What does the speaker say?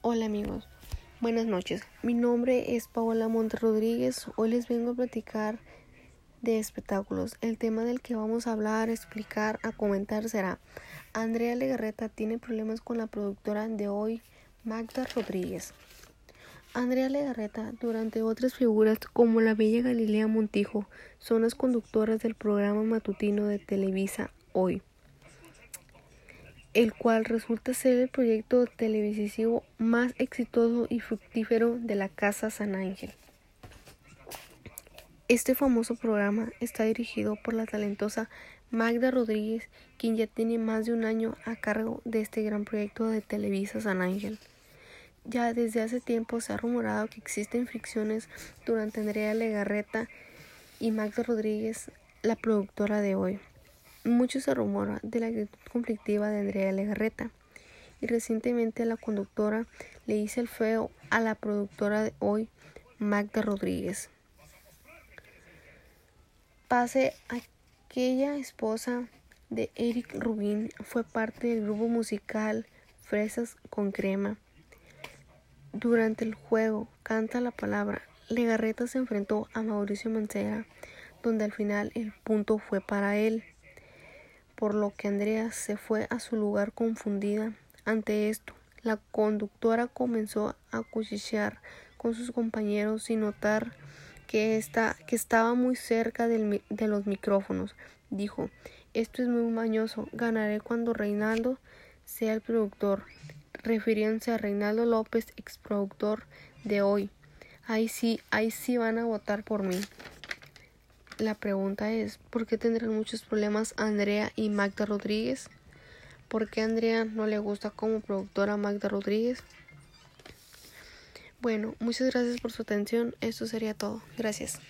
Hola amigos, buenas noches. Mi nombre es Paola Monte Rodríguez. Hoy les vengo a platicar de espectáculos. El tema del que vamos a hablar, explicar, a comentar será Andrea Legarreta tiene problemas con la productora de hoy, Magda Rodríguez. Andrea Legarreta, durante otras figuras como la bella Galilea Montijo, son las conductoras del programa matutino de Televisa Hoy el cual resulta ser el proyecto televisivo más exitoso y fructífero de la Casa San Ángel. Este famoso programa está dirigido por la talentosa Magda Rodríguez, quien ya tiene más de un año a cargo de este gran proyecto de Televisa San Ángel. Ya desde hace tiempo se ha rumorado que existen fricciones durante Andrea Legarreta y Magda Rodríguez, la productora de hoy. Mucho se rumora de la actitud conflictiva de Andrea Legarreta y recientemente la conductora le hizo el feo a la productora de hoy, Magda Rodríguez. Pase aquella esposa de Eric Rubin fue parte del grupo musical Fresas con Crema. Durante el juego Canta la Palabra, Legarreta se enfrentó a Mauricio Mancera, donde al final el punto fue para él por lo que Andrea se fue a su lugar confundida. Ante esto, la conductora comenzó a cuchichear con sus compañeros sin notar que, que estaba muy cerca de los micrófonos. Dijo, esto es muy mañoso, ganaré cuando Reinaldo sea el productor, refiriéndose a Reinaldo López, exproductor de hoy. Ahí sí, ahí sí van a votar por mí. La pregunta es, ¿por qué tendrán muchos problemas Andrea y Magda Rodríguez? ¿Por qué Andrea no le gusta como productora Magda Rodríguez? Bueno, muchas gracias por su atención. Esto sería todo. Gracias.